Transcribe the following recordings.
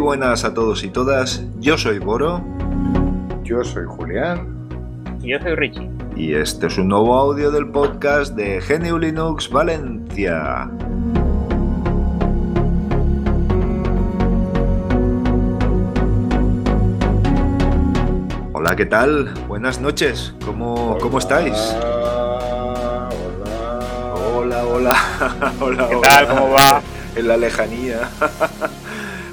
Hola, muy buenas a todos y todas. Yo soy Boro. Yo soy Julián. Y yo soy Richie. Y este es un nuevo audio del podcast de GNU Linux Valencia. Hola, ¿qué tal? Buenas noches. ¿Cómo, ¿cómo estáis? Hola, Hola, hola. hola, ¿Qué hola. tal? ¿Cómo va? En la lejanía.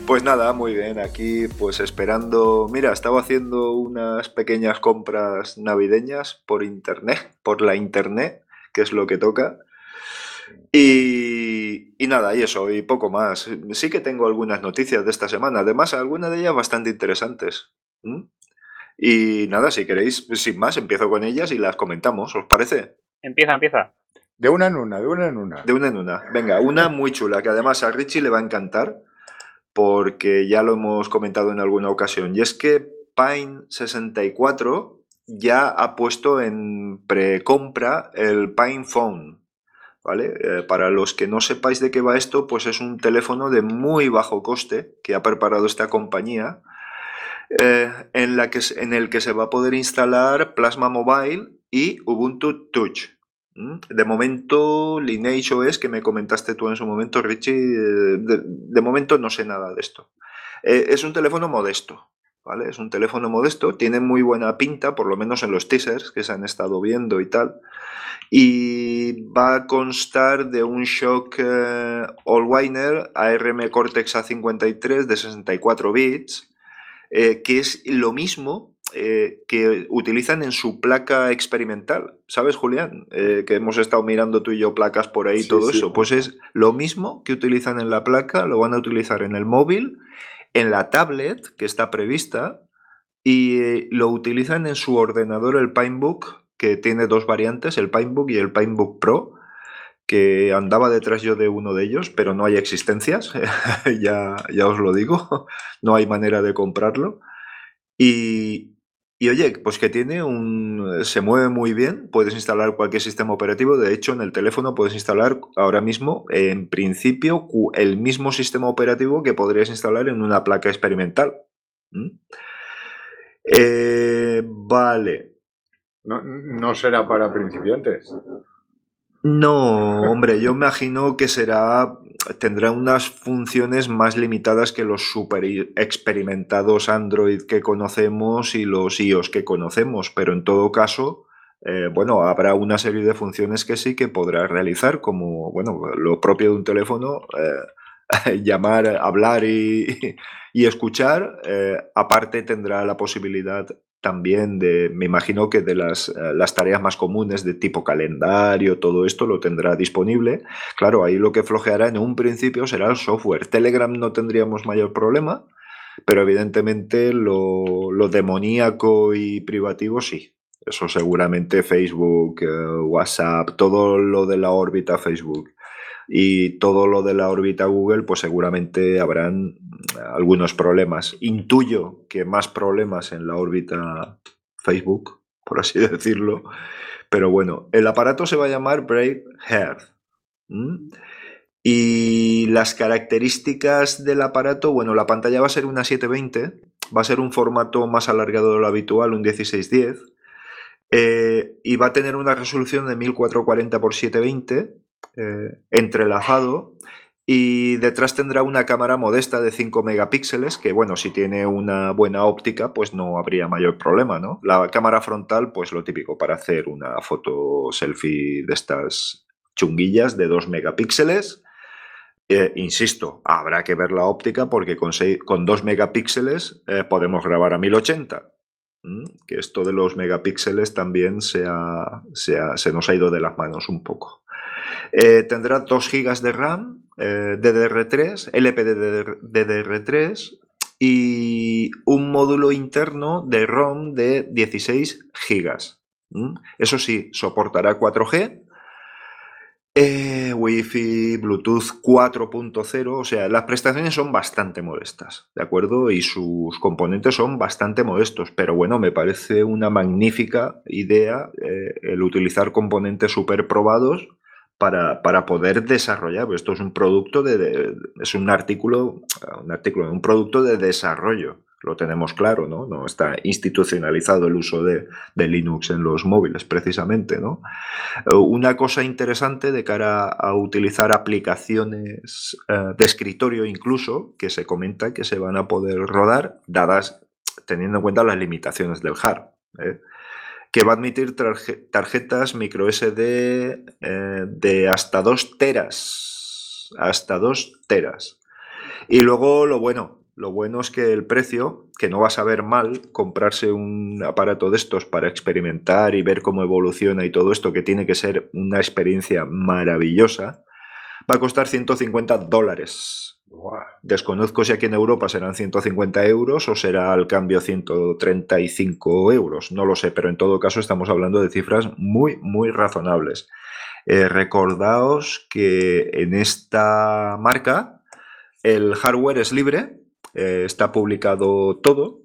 Pues nada, muy bien. Aquí, pues esperando. Mira, estaba haciendo unas pequeñas compras navideñas por internet, por la internet, que es lo que toca. Y, y nada, y eso, y poco más. Sí que tengo algunas noticias de esta semana, además, algunas de ellas bastante interesantes. ¿Mm? Y nada, si queréis, sin más, empiezo con ellas y las comentamos, ¿os parece? Empieza, empieza. De una en una, de una en una. De una en una. Venga, una muy chula, que además a Richie le va a encantar, porque ya lo hemos comentado en alguna ocasión. Y es que Pine64 ya ha puesto en precompra el Pine Phone. ¿Vale? Eh, para los que no sepáis de qué va esto, pues es un teléfono de muy bajo coste que ha preparado esta compañía, eh, en, la que, en el que se va a poder instalar Plasma Mobile y Ubuntu Touch. ¿Mm? De momento, Lineage OS, que me comentaste tú en su momento, Richie, de, de momento no sé nada de esto. Eh, es un teléfono modesto, ¿vale? Es un teléfono modesto, tiene muy buena pinta, por lo menos en los teasers que se han estado viendo y tal. Y va a constar de un Shock eh, Allwiner ARM Cortex A53 de 64 bits, eh, que es lo mismo eh, que utilizan en su placa experimental. ¿Sabes, Julián? Eh, que hemos estado mirando tú y yo placas por ahí y Sí, todo sí. eso. Pues es lo mismo que utilizan en la placa, lo van a utilizar en el móvil, en la tablet que está prevista y eh, lo utilizan en su ordenador, el Pinebook, que tiene dos variantes, el Pinebook y el Pinebook Pro que andaba detrás yo de uno de ellos, pero no hay existencias, ya, ya os lo digo, no hay manera de comprarlo. Y, y oye, pues que tiene un. se mueve muy bien, puedes instalar cualquier sistema operativo. De hecho, en el teléfono puedes instalar ahora mismo, en principio, el mismo sistema operativo que podrías instalar en una placa experimental. ¿Mm? Eh, vale. No, no será para principiantes. No, hombre, yo imagino que será, tendrá unas funciones más limitadas que los super experimentados Android que conocemos y los iOS que conocemos, pero en todo caso, eh, bueno, habrá una serie de funciones que sí que podrá realizar, como, bueno, lo propio de un teléfono, eh, llamar, hablar y, y escuchar. eh, aparte tendrá la posibilidad también de, me imagino que de las, eh, las tareas más comunes de tipo calendario, todo esto lo tendrá disponible. Claro, ahí lo que flojeará en un principio será el software. Telegram no tendríamos mayor problema, pero evidentemente lo, lo demoníaco y privativo sí. Eso seguramente Facebook, eh, WhatsApp, todo lo de la órbita Facebook y todo lo de la órbita Google, pues seguramente habrán mm, algunos problemas. Intuyo que más problemas en la órbita Facebook, por así decirlo. Pero bueno, el aparato se va a llamar Brave Heart. Y las características del aparato, bueno, la pantalla va a ser una 720, va a ser un formato más alargado de lo habitual, un 1610, eh, y va a tener una resolución de 1440 x 720 eh, entrelazado y detrás tendrá una cámara modesta de 5 megapíxeles que bueno, si tiene una buena óptica pues no habría mayor problema, ¿no? La cámara frontal pues lo típico para hacer una foto selfie de estas chunguillas de 2 megapíxeles. Eh, insisto, habrá que ver la óptica porque con, sei- con 2 megapíxeles eh, podemos grabar a 1080. ¿m? Que esto de los megapíxeles también se nos ha ido de las manos un poco. Eh, tendrá 2 GB de RAM, eh, DDR3, LPDDR3 y un módulo interno de ROM de 16 GB. Eso sí, soportará 4G, eh, Wi-Fi, Bluetooth 4.0, o sea, las prestaciones son bastante modestas, ¿de acuerdo? Y sus componentes son bastante modestos, pero bueno, me parece una magnífica idea eh, el utilizar componentes súper probados para, para poder desarrollar. Esto es un producto de, es un artículo, un artículo, un producto de desarrollo. Lo tenemos claro, ¿no? No está institucionalizado el uso de, de Linux en los móviles, precisamente, ¿no? Eh, Una cosa interesante de cara a utilizar aplicaciones eh, de escritorio incluso, que se comenta que se van a poder rodar, dadas teniendo en cuenta las limitaciones del hard, ¿eh? Que va a admitir tarje- tarjetas micro SD eh, de hasta 2 teras. Hasta 2 teras. Y luego lo bueno, lo bueno es que el precio, que no vas a ver mal comprarse un aparato de estos para experimentar y ver cómo evoluciona y todo esto, que tiene que ser una experiencia maravillosa, va a costar 150 dólares. Desconozco si aquí en Europa serán 150 euros o será al cambio 135 euros. No lo sé, pero en todo caso estamos hablando de cifras muy, muy razonables. Eh, recordaos que en esta marca el hardware es libre, eh, está publicado todo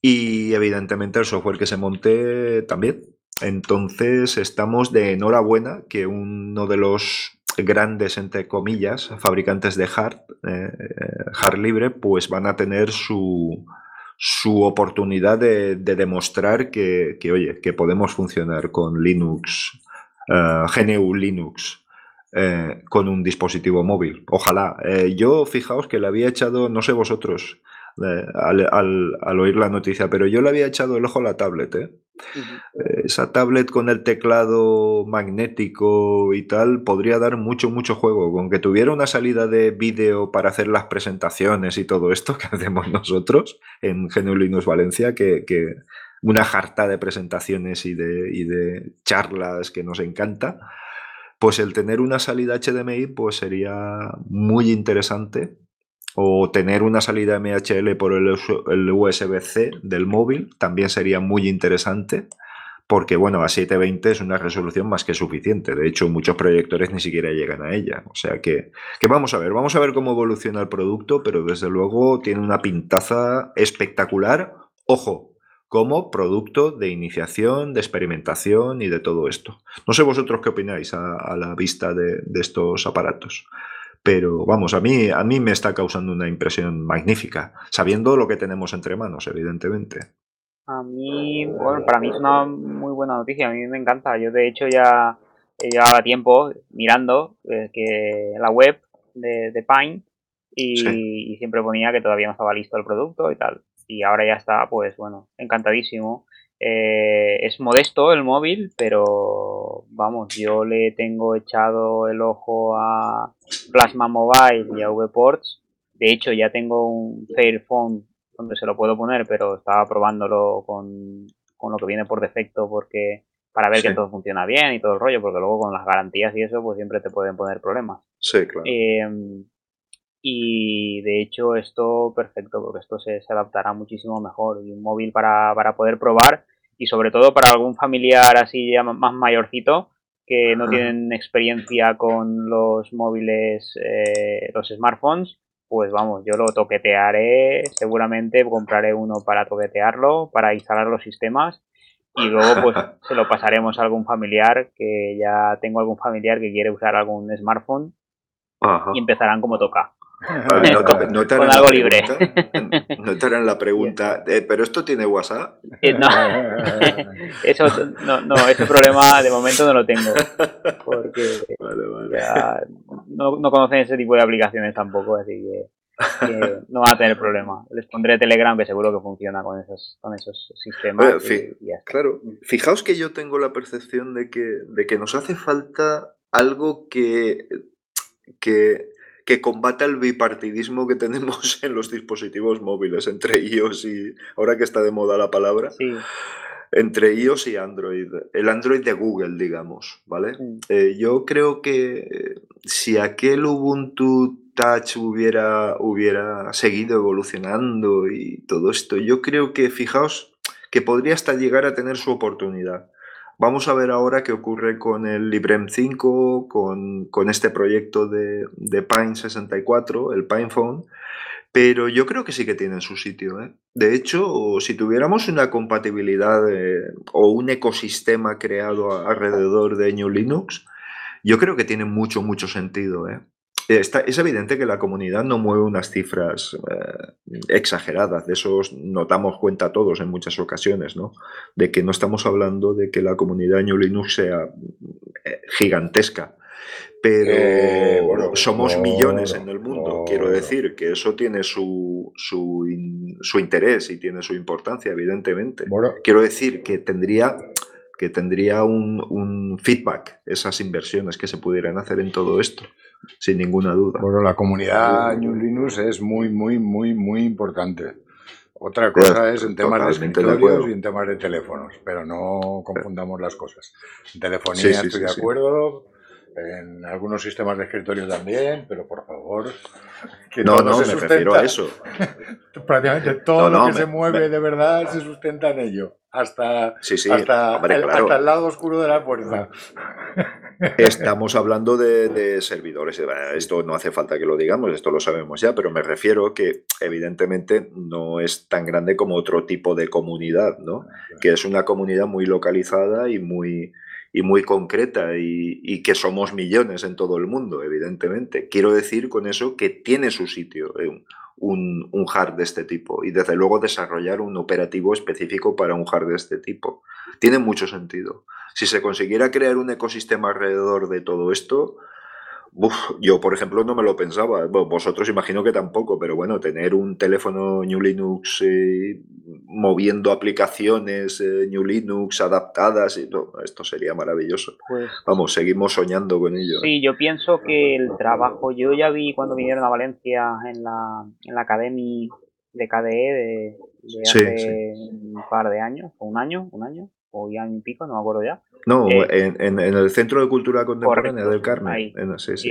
y evidentemente el software que se monte también. Entonces estamos de enhorabuena que uno de los grandes, entre comillas, fabricantes de hard, eh, hard libre, pues van a tener su, su oportunidad de, de demostrar que, que, oye, que podemos funcionar con Linux, eh, GNU Linux, eh, con un dispositivo móvil. Ojalá. Eh, yo, fijaos que le había echado, no sé vosotros, eh, al, al- al oír la noticia, pero yo le había echado el ojo a la tablet, ¿eh? Eh, Esa tablet con el teclado magnético y tal podría dar mucho, mucho juego. Con que tuviera una salida de vídeo para hacer las presentaciones y todo esto que hacemos nosotros en GNU Linux Valencia, que, que una jarta de presentaciones y de, y de charlas que nos encanta, pues el tener una salida HDMI pues sería muy interesante. O tener una salida MHL por el, USB-C del móvil también sería muy interesante porque bueno, a 720 es una resolución más que suficiente. De hecho, muchos proyectores ni siquiera llegan a ella. O sea que, que vamos a ver, vamos a ver cómo evoluciona el producto, pero desde luego tiene una pintaza espectacular. Ojo, como producto de iniciación, de experimentación y de todo esto. No sé vosotros qué opináis a, la vista de estos aparatos. Pero vamos, a mí, a mí me está causando una impresión magnífica, sabiendo lo que tenemos entre manos, evidentemente. A mí, bueno, para mí es una muy buena noticia, a mí me encanta. Yo de hecho ya llevaba tiempo mirando eh, que la web de, de Pine y, Sí. y siempre ponía que todavía no estaba listo el producto y tal. Y ahora ya está, pues bueno, encantadísimo. Eh, es modesto el móvil, pero vamos, yo le tengo echado el ojo a Plasma Mobile y a VPorts. De hecho, ya tengo un Fairphone donde se lo puedo poner, pero estaba probándolo con, con lo que viene por defecto porque para ver Sí. que todo funciona bien y todo el rollo, porque luego con las garantías y eso, pues siempre te pueden poner problemas. Sí, claro. Eh, y de hecho esto perfecto, porque esto se, se adaptará muchísimo mejor. Y un móvil para, para poder probar y sobre todo para algún familiar así ya más mayorcito que no tienen experiencia con los móviles, eh, los smartphones, pues vamos, yo lo toquetearé, seguramente compraré uno para toquetearlo, para instalar los sistemas y luego pues se lo pasaremos a algún familiar que ya tengo algún familiar que quiere usar algún smartphone Ajá. y empezarán como toca. No te, no Con algo libre. pregunta- No te harán la pregunta, eh, pero esto tiene WhatsApp. Eh, no, eso no, no, ese problema de momento no lo tengo porque Vale, vale. ya no, no conocen ese tipo de aplicaciones tampoco, así que, que no van a tener problema. Les pondré Telegram que seguro que funciona con esos, con esos sistemas. Fi- y está. Claro, fijaos que yo tengo la percepción de que, de que nos hace falta algo que, que, que combata el bipartidismo que tenemos en los dispositivos móviles, entre iOS y, ahora que está de moda la palabra, Sí, entre iOS y Android. El Android de Google, digamos, ¿vale? mm, Eh, yo creo que eh, si aquel Ubuntu Touch hubiera, hubiera seguido evolucionando y todo esto, yo creo que, fijaos, que podría hasta llegar a tener su oportunidad. Vamos a ver ahora qué ocurre con el Librem 5, con, con este proyecto de, de Pine 64, el PinePhone, pero yo creo que sí que tienen su sitio. ¿eh? De hecho, si tuviéramos una compatibilidad eh, o un ecosistema creado alrededor de GNU Linux, Yo creo que tiene mucho, mucho sentido. ¿eh? Es evidente que la comunidad no mueve unas cifras eh, exageradas, de eso notamos cuenta todos en muchas ocasiones, ¿no? De que no estamos hablando de que la comunidad New Linux sea eh, gigantesca, pero Eh, somos no, millones en el mundo. no, Quiero decir que eso tiene su, su, in- su interés y tiene su importancia, evidentemente. Bueno, Quiero decir que tendría, que tendría un, un feedback esas inversiones que se pudieran hacer en todo esto, sin ninguna duda. bueno, la comunidad New Linux es muy, muy, muy, muy importante. Otra cosa es en temas de de escritorios acuerdo. y en temas de teléfonos, pero no confundamos las cosas. En telefonía Sí, sí, estoy sí, de sí. acuerdo, en algunos sistemas de escritorio también, pero por favor, que No, todo no, se me refiero a sustenta. eso. Prácticamente todo No, no, lo que me- se mueve me- de verdad se sustenta en ello, hasta, Sí, sí, hasta, hombre, el, claro. hasta el lado oscuro de la fuerza. Estamos hablando de, de servidores. eh, Esto no hace falta que lo digamos, esto lo sabemos ya, pero me refiero que evidentemente no es tan grande como otro tipo de comunidad, ¿no? Que es una comunidad muy localizada y muy, y muy concreta y, y que somos millones en todo el mundo, evidentemente. Quiero decir con eso que tiene su sitio eh, un, un hard de este tipo y desde luego desarrollar un operativo específico para un hard de este tipo. Tiene mucho sentido. Si se consiguiera crear un ecosistema alrededor de todo esto, uf, yo por ejemplo no me lo pensaba. Vosotros imagino que tampoco, pero bueno, tener un teléfono New Linux eh, moviendo aplicaciones eh, New Linux adaptadas, y, no, esto sería maravilloso. Pues Vamos, seguimos soñando con ello. ¿eh? Sí, yo pienso que el trabajo, yo ya vi cuando vinieron a Valencia en la, en la Academy de KDE de, de Sí, hace un par de años, o un año, un año, o ya un pico, no me acuerdo ya. No, Eh, en, en- en el Centro de Cultura Contemporánea correcto, del Carmen. ahí. en- sí, sí.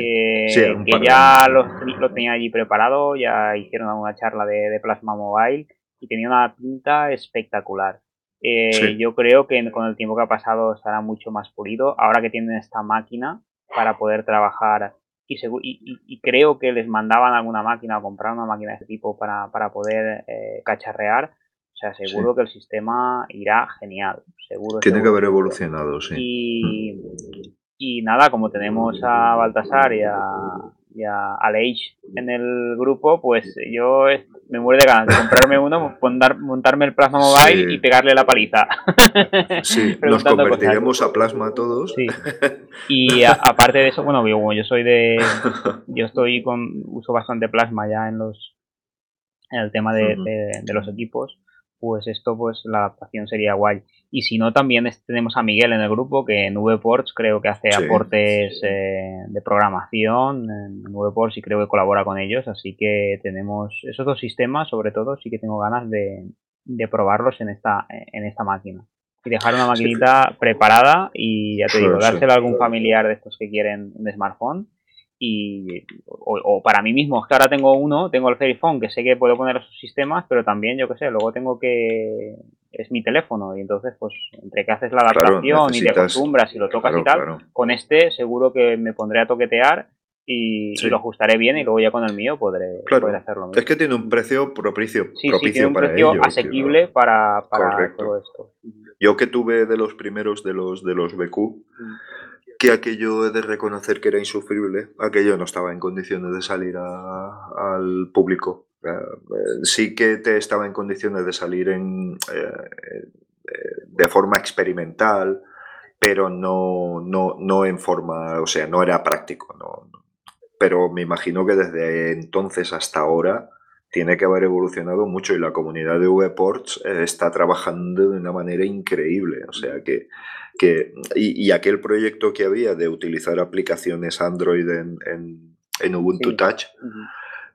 un que par ya años. lo, lo tenía allí preparado, ya hicieron una charla de, de Plasma Mobile y tenía una pinta espectacular. Eh, Sí. Yo creo que con el tiempo que ha pasado estará mucho más pulido. Ahora que tienen esta máquina para poder trabajar y, creo que les mandaban alguna máquina o comprar una máquina de este tipo para, para poder eh, cacharrear. O sea, seguro que el sistema irá genial. Seguro. Tiene que haber evolucionado, sí. Y, y nada, como tenemos a Baltasar y a, y a Aleix en el grupo, pues yo me muero de ganas de comprarme uno, montar- montarme el Plasma Mobile Sí. y pegarle la paliza. Sí, nos cosas. convertiremos a plasma todos. Sí. Y a- aparte de eso, bueno, yo, como yo soy de. Yo estoy con. Uso bastante plasma ya en los. En el tema de- de los equipos. Pues esto, pues la adaptación sería guay. Y si no, también tenemos a Miguel en el grupo, que en VPorts creo que hace Sí. aportes eh, de programación en VPorts y creo que colabora con ellos. Así que tenemos esos dos sistemas, sobre todo, sí que tengo ganas de, de probarlos en esta, en esta máquina y dejar una Sí. maquinita preparada y ya te digo, dársela a algún familiar de estos que quieren un smartphone y o, o para mí mismo, es que ahora tengo uno, tengo el Fairphone que sé que puedo poner esos sistemas, pero también yo qué sé, luego tengo que es mi teléfono y entonces pues entre que haces la Claro, adaptación y te acostumbras y lo tocas Claro, y tal, claro. con este seguro que me pondré a toquetear y, y Sí. lo ajustaré bien y luego ya con el mío podré, hacerlo mismo. Es que tiene un precio propicio, sí, sí, propicio tiene un para precio ello. asequible para, para todo esto. Yo que tuve de los primeros de los de los BQ, que aquello he de reconocer que era insufrible, aquello no estaba en condiciones de salir al público. Eh, eh, sí que te estaba en condiciones de salir en, eh, de forma experimental, pero no, no, no en forma, o sea, no era práctico. Pero me imagino que desde entonces hasta ahora tiene que haber evolucionado mucho y la comunidad de VPorts está trabajando de una manera increíble. O sea que, que y, y aquel proyecto que había de utilizar aplicaciones Android en, en- en Ubuntu Sí. Touch,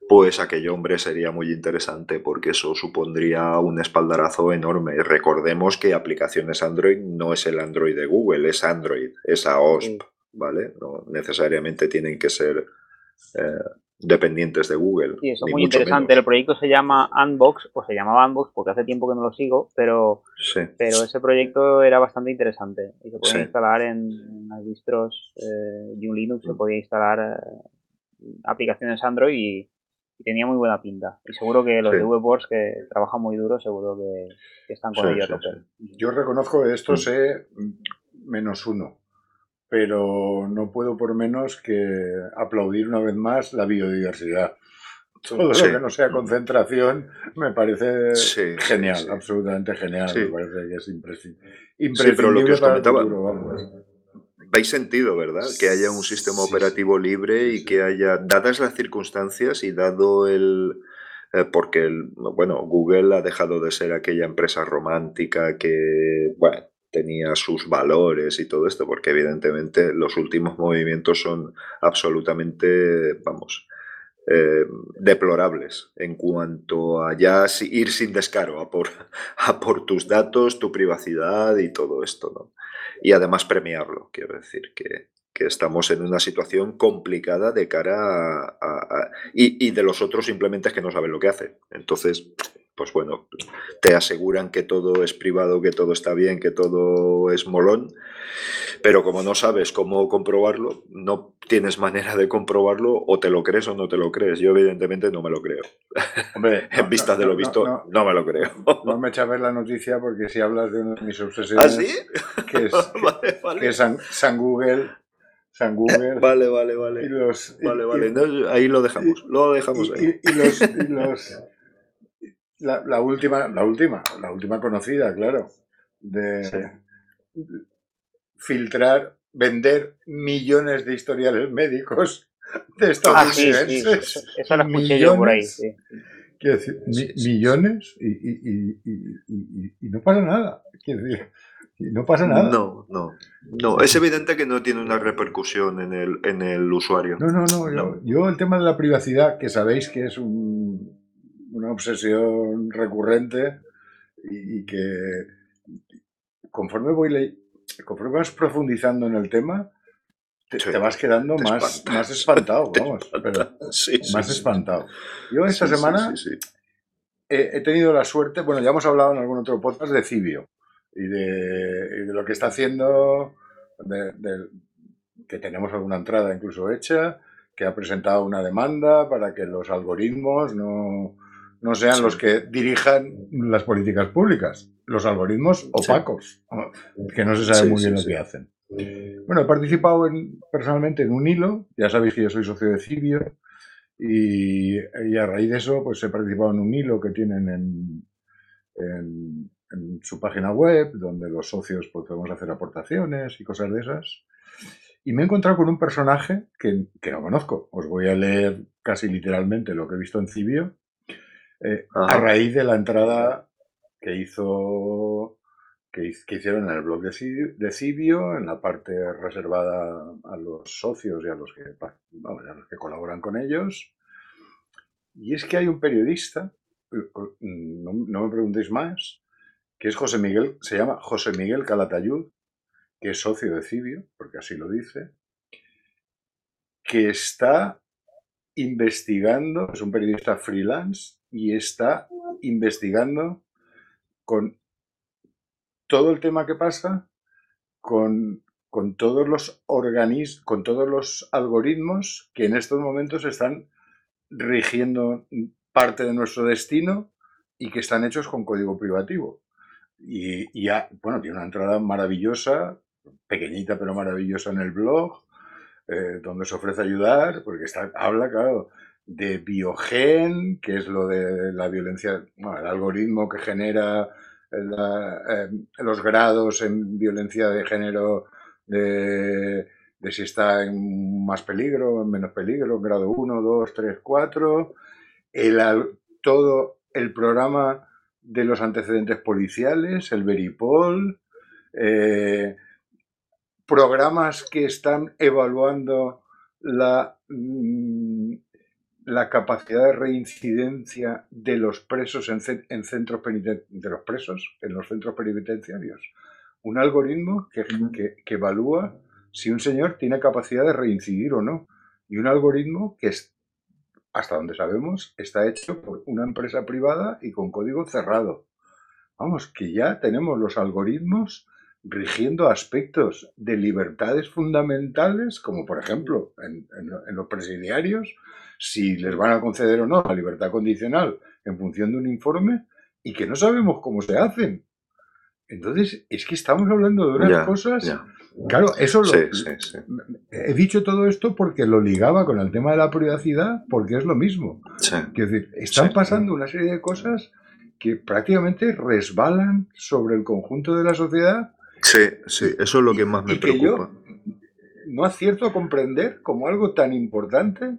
pues aquello, hombre, sería muy interesante porque eso supondría un espaldarazo enorme. Recordemos que aplicaciones Android no es el Android de Google, es Android, es AOSP, Sí. ¿vale? No necesariamente tienen que ser eh, dependientes de Google. Sí, eso es muy interesante. menos. El proyecto se llama Unbox, o se llamaba Unbox porque hace tiempo que no lo sigo, pero, Sí. pero ese proyecto era bastante interesante. Y se podía Sí. instalar en, en las distros eh, de un Linux, se Mm. podía instalar eh, aplicaciones Android y, y tenía muy buena pinta. Y seguro que los Sí. de VWorks que trabajan muy duro, seguro que, que están con ello a tope. Yo reconozco de esto Mm. sé menos uno, pero no puedo por menos que aplaudir una vez más la biodiversidad. Todo lo que no sea concentración me parece genial, absolutamente genial. Me parece que es imprescindible. pero lo que os comentaba, veis sentido, ¿verdad? Que haya un sistema operativo libre y que haya, dadas las circunstancias y dado el, eh, porque, bueno, Google ha dejado de ser aquella empresa romántica que, bueno, tenía sus valores y todo esto, porque evidentemente los últimos movimientos son absolutamente, vamos, eh, deplorables en cuanto a ya ir sin descaro a por, a por tus datos, tu privacidad y todo esto, ¿no? Y además premiarlo, quiero decir que, que estamos en una situación complicada de cara a... y, de los otros simplemente es que no saben lo que hacen. Entonces, pues bueno, te aseguran que todo es privado, que todo está bien, que todo es molón, pero como no sabes cómo comprobarlo, no tienes manera de comprobarlo, o te lo crees o no te lo crees. Yo evidentemente no me lo creo. Hombre, en vista de lo visto, no, me lo creo. No me eches a ver la noticia porque si hablas de una de mis obsesiones, ¿Ah, sí? que es, San Google San Google. Vale, vale, vale. vale, vale. ahí lo dejamos. Lo dejamos ahí. Y, los, la, última, la última, la última conocida, claro. De filtrar, vender millones de historiales médicos de Estados ah, sí, sí, eso lo escuché yo por ahí, sí. Quiero decir, millones y, y, y, y, no pasa nada. Quiero decir, no pasa nada. No, no. No, es evidente que no tiene una repercusión en el, en el usuario. No, no, no. Yo, el tema de la privacidad, que sabéis que es una obsesión recurrente y, que conforme voy conforme vas profundizando en el tema, te, vas quedando más, más espantado, vamos. más espantado. Yo esta semana he, he, tenido la suerte, bueno, ya hemos hablado en algún otro podcast de Cibio y de, lo que está haciendo, que tenemos alguna entrada incluso hecha, que ha presentado una demanda para que los algoritmos no, no sean los que dirijan las políticas públicas, los algoritmos opacos, que no se sabe muy bien lo que hacen. Bueno, he participado en, personalmente en un hilo, ya sabéis que yo soy socio de Cibio, y, a raíz de eso pues he participado en un hilo que tienen en, en su página web, donde los socios pues, podemos hacer aportaciones y cosas de esas. Y me he encontrado con un personaje que, que no conozco. Os voy a leer casi literalmente lo que he visto en Cibio, a raíz de la entrada que hizo que, hicieron en el blog de Cibio, en la parte reservada a los socios y a los que, a los que colaboran con ellos. Y es que hay un periodista, no, no me preguntéis más, que es José Miguel, se llama José Miguel Calatayud, que es socio de Cibio, porque así lo dice, que está investigando, es un periodista freelance y está investigando con todo el tema que pasa, con, con todos los organismos, con todos los algoritmos que en estos momentos están rigiendo parte de nuestro destino y que están hechos con código privativo. Y, ya, bueno, tiene una entrada maravillosa, pequeñita pero maravillosa en el blog, eh, donde se ofrece ayudar, porque está, habla, claro, de biogen, que es lo de la violencia, bueno, el algoritmo que genera eh, los grados en violencia de género de, si está en más peligro, en menos peligro, grado 1, 2, 3, 4, el, todo el programa de los antecedentes policiales, el Veripol, eh, programas que están evaluando la, mm, la capacidad de reincidencia de los presos en, centros de los presos en los centros penitenciarios. Un algoritmo que, que, evalúa si un señor tiene capacidad de reincidir o no. Y un algoritmo que es, hasta donde sabemos, está hecho por una empresa privada y con código cerrado. Vamos, que ya tenemos los algoritmos rigiendo aspectos de libertades fundamentales, como por ejemplo en, los presidiarios, si les van a conceder o no la libertad condicional en función de un informe y que no sabemos cómo se hacen. Entonces, es que estamos hablando de unas cosas Claro, eso lo, Sí, sí, sí. he dicho todo esto porque lo ligaba con el tema de la privacidad, porque es lo mismo. Quiero decir, están pasando una serie de cosas que prácticamente resbalan sobre el conjunto de la sociedad Sí, sí, eso es lo que más me y que yo preocupa. no acierto a comprender cómo algo tan importante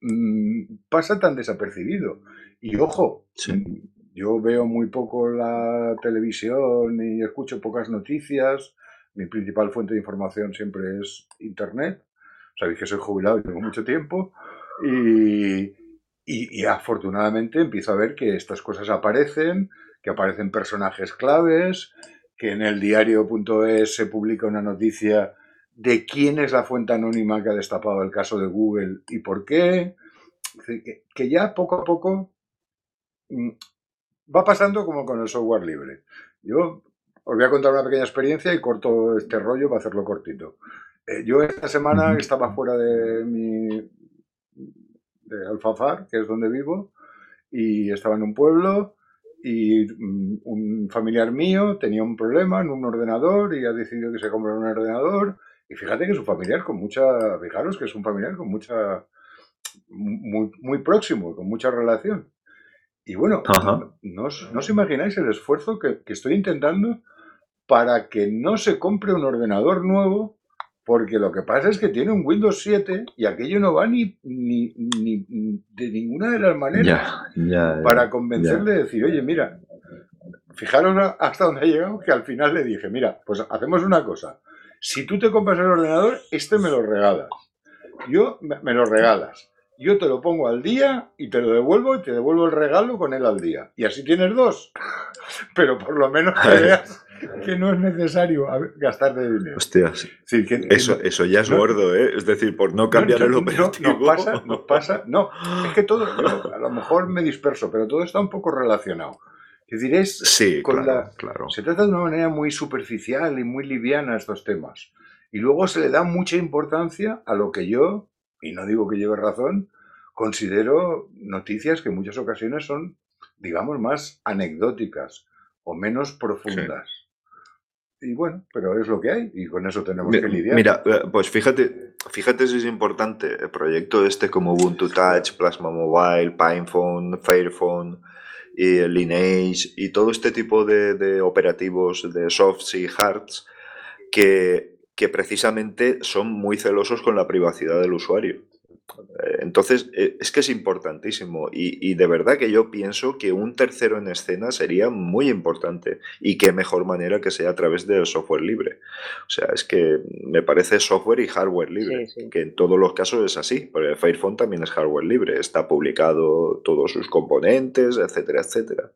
mm, pasa tan desapercibido. Y ojo, Sí. mm, yo veo muy poco la televisión y escucho pocas noticias. Mi principal fuente de información siempre es Internet. Sabéis que soy jubilado y tengo mucho tiempo. Y, y- y afortunadamente empiezo a ver que estas cosas aparecen, que aparecen personajes claves, que en el diario.es se publica una noticia de quién es la fuente anónima que ha destapado el caso de Google y por qué. Que, ya poco a poco mm, va pasando como con el software libre. Yo os voy a contar una pequeña experiencia y corto este rollo para hacerlo cortito. Eh, yo esta semana estaba fuera de mi de Alfafar, que es donde vivo, y estaba en un pueblo y mm, un familiar mío tenía un problema en un ordenador y ha decidido que se compre un ordenador y fíjate que es un familiar con mucha, fijaros que es un familiar con mucha, muy, muy próximo, con mucha relación. Y bueno, no, no os imagináis el esfuerzo que, que estoy intentando para que no se compre un ordenador nuevo, porque lo que pasa es que tiene un Windows 7 y aquello no va ni, ni, ni- ni de ninguna de las maneras Ya, ya, ya. para convencerle de decir, oye, mira, fijaros hasta dónde ha llegado, que al final le dije, mira, pues hacemos una cosa. Si tú te compras el ordenador, este me lo regalas. Yo me lo regalas. Yo te lo pongo al día y te lo devuelvo y te devuelvo el regalo con él al día. Y así tienes dos. Pero por lo menos que veas que no es necesario a ver, gastarte dinero. Hostias, que eso, no- eso ya es no- gordo, ¿eh? Es decir, por no cambiar no, el no, no, operativo. Nos pasa, nos pasa. No, es que todo, yo a lo mejor me disperso, pero todo está un poco relacionado. Es decir, es, Sí, con claro, la- claro. se trata de una manera muy superficial y muy liviana estos temas. Y luego se le da mucha importancia a lo que yo, y no digo que lleve razón, considero noticias que en muchas ocasiones son, digamos, más anecdóticas o menos profundas. Y bueno, pero es lo que hay y con eso tenemos que lidiar. Mira, eh, pues fíjate, fíjate si es importante el proyecto este como Ubuntu Touch, Plasma Mobile, PinePhone, Fairphone y Lineage y todo este tipo de, de operativos de softs y hards que, que precisamente son muy celosos con la privacidad del usuario. Eh, Entonces, eh, es que es importantísimo y, y de verdad que yo pienso que un tercero en escena sería muy importante y qué mejor manera que sea a través del software libre. O sea, es que me parece software y hardware libre, Sí, sí. que en todos los casos es así, porque el Fairphone también es hardware libre, está publicado todos sus componentes, etcétera, etcétera.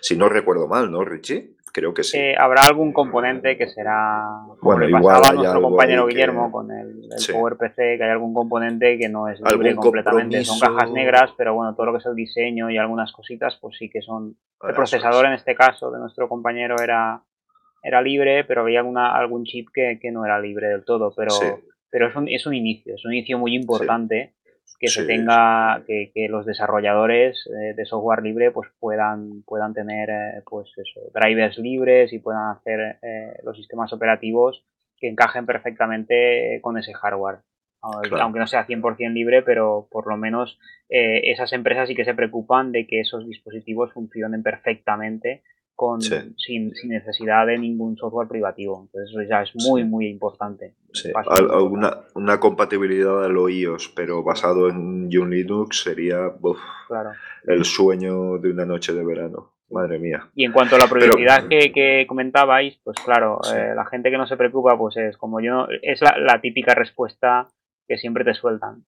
Si no recuerdo mal, ¿no, Richie? Creo que sí. Eh, habrá algún componente que será, como Bueno, le pasaba a nuestro compañero que- Guillermo con el, el Sí. PowerPC, que hay algún componente que no es libre completamente. Son cajas negras, pero bueno, todo lo que es el diseño y algunas cositas, pues sí que son... El procesador en este caso de nuestro compañero era, era libre, pero había alguna, algún chip que, que no era libre del todo. Pero, Sí. pero es, un, es un inicio, es un inicio muy importante que se tenga, que, que los desarrolladores eh, de software libre pues puedan, puedan tener eh, pues eso, drivers libres y puedan hacer eh, los sistemas operativos que encajen perfectamente con ese hardware. Aunque- Claro. Aunque no sea 100% libre, pero por lo menos eh, esas empresas sí que se preocupan de que esos dispositivos funcionen perfectamente con, Sí. sin, sin necesidad de ningún software privativo. Entonces eso ya es muy, Sí. muy importante. Sí, alguna, una compatibilidad a lo iOS, pero basado en un Linux sería uf, Claro. el sueño de una noche de verano. Madre mía. Y en cuanto a la Pero- privacidad que, que comentabais, pues claro, eh, la gente que no se preocupa, pues es como yo, es la, la típica respuesta que siempre te sueltan.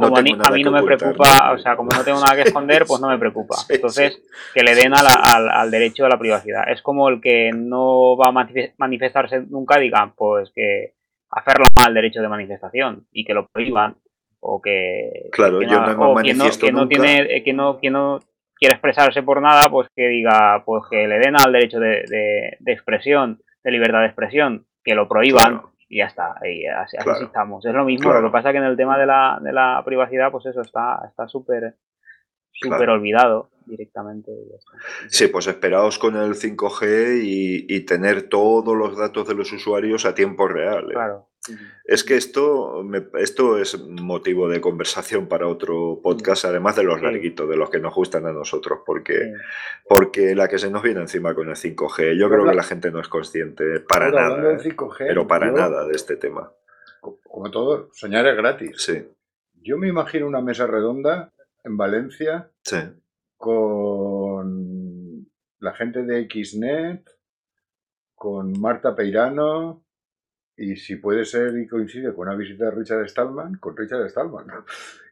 No Como a, mí, a mí no me ocultar, preocupa, ¿no? o sea, como no tengo nada que esconder, pues no me preocupa. Sí, Entonces, sí. que le den a la- al, al derecho a la privacidad. Es como el que no va a manife- manifestarse nunca, digan, pues que hacerla mal derecho de manifestación y que lo prohíban o que Claro, que yo no me o quien no, manifiesto que no nunca. tiene eh, que no que no quiere expresarse por nada pues que diga pues que le den al derecho de, de- de expresión de libertad de expresión que lo prohíban Claro. Y ya está y así, estamos es lo mismo Claro. lo que pasa que en el tema de la, de la privacidad pues eso está está súper súper Claro. olvidado directamente. Sí, pues esperaos con el 5G y, tener todos los datos de los usuarios a tiempo real. ¿eh? Claro. Es que esto, esto es motivo de conversación para otro podcast, además de los larguitos, de los que nos gustan a nosotros, porque, porque la que se nos viene encima con el 5G, yo creo que la gente no es consciente para nada, ¿eh? pero para nada de este tema. Como todo, soñar es gratis. Sí. Yo me imagino una mesa redonda en Valencia con la gente de XNet, con Marta Peirano, y si puede ser y coincide con una visita de Richard Stallman, con Richard Stallman,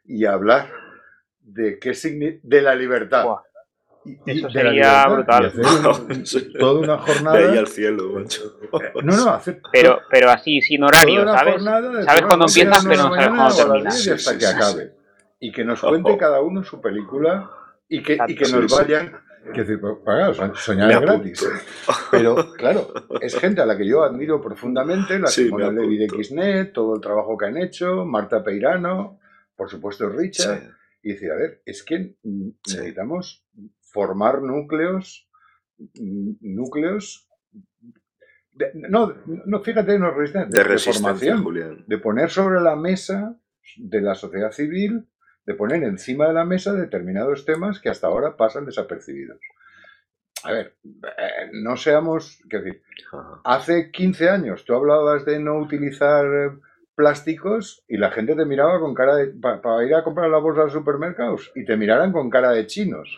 y hablar de qué de la libertad. Eso sería brutal. toda una jornada. De ahí al cielo, macho. No, no, hacer, pero, pero así, sin horario, ¿sabes? Sabes cuándo empiezas, pero no sabes cuándo terminas. hasta que acabe. Y que nos cuente cada uno su película y que, y que nos vayan que decir, pues, soñar es gratis. Pero, claro, es gente a la que yo admiro profundamente, la Simona Levy de Xnet, todo el trabajo que han hecho, Marta Peirano, por supuesto Richard. Y decir, a ver, es que necesitamos formar núcleos, núcleos no, no, fíjate, no, de, de, de formación, de poner sobre la mesa de la sociedad civil de poner encima de la mesa determinados temas que hasta ahora pasan desapercibidos. A ver, eh, no seamos, qué decir, hace 15 años tú hablabas de no utilizar eh, plásticos y la gente te miraba con cara de, para ir a comprar la bolsa los supermercados y te miraran con cara de chinos.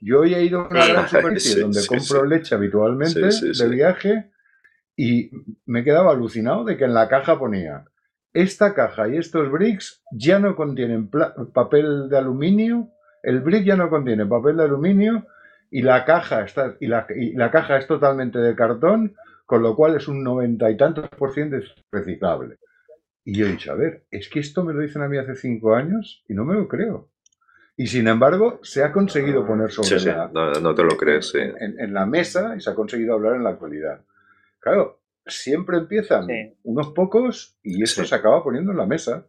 Yo hoy he ido a una gran superficie donde compro leche habitualmente de viaje y me quedaba alucinado de que en la caja ponía esta caja y estos bricks ya no contienen papel de aluminio, el brick ya no contiene papel de aluminio y la caja está y la, caja es totalmente de cartón, con lo cual es un noventa y tantos por ciento reciclable. Y yo he dicho, a ver, es que esto me lo dicen a mí hace cinco años y no me lo creo. Y sin embargo, se ha conseguido poner sobre la, no, te lo crees, en la mesa y se ha conseguido hablar en la actualidad. Claro, siempre empiezan unos pocos y esto se acaba poniendo en la mesa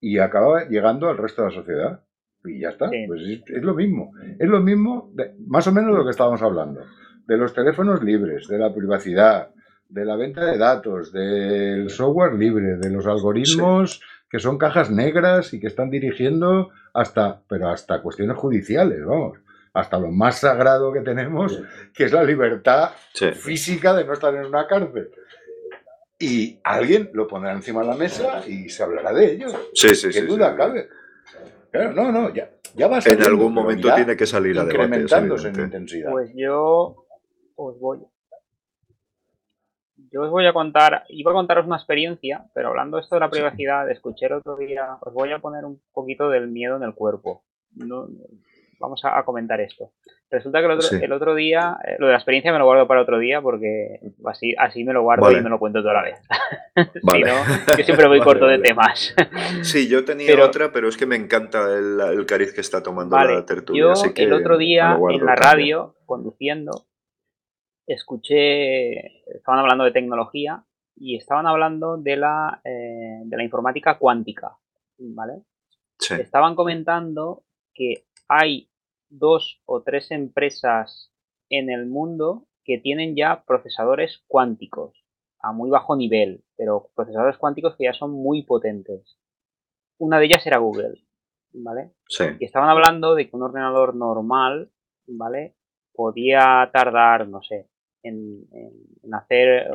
y acaba llegando al resto de la sociedad. Y ya está, pues es, lo mismo. Es lo mismo, más o menos de lo que estábamos hablando, de los teléfonos libres, de la privacidad, de la venta de datos, del software libre, de los algoritmos que son cajas negras y que están dirigiendo hasta, pero hasta cuestiones judiciales, vamos. Hasta lo más sagrado que tenemos, que es la libertad física de no estar en una cárcel y alguien lo pondrá encima de la mesa y se hablará de ello. Sí, sí, ¿Qué duda cabe? Claro, no, no, ya, ya va a En algún momento tiene que salir a debate. Incrementándose en intensidad. Pues yo os voy. Yo os voy a contar, iba a contaros una experiencia, pero hablando esto de la privacidad, escuché el otro día, os voy a poner un poquito del miedo en el cuerpo. No, vamos a, comentar esto. Resulta que el otro, día, eh, lo de la experiencia me lo guardo para otro día porque así, así me lo guardo y me lo cuento toda la vez. Vale. yo siempre voy corto de temas. sí, yo tenía otra, pero es que me encanta el, cariz que está tomando la tertulia. Yo el otro día en la radio, conduciendo, escuché, estaban hablando de tecnología y estaban hablando de la, eh, de la informática cuántica, ¿vale? Estaban comentando que hay dos o tres empresas en el mundo que tienen ya procesadores cuánticos a muy bajo nivel, pero procesadores cuánticos que ya son muy potentes. Una de ellas era Google, ¿vale? Sí. Y estaban hablando de que un ordenador normal, ¿vale? Podía tardar, no sé, en, hacer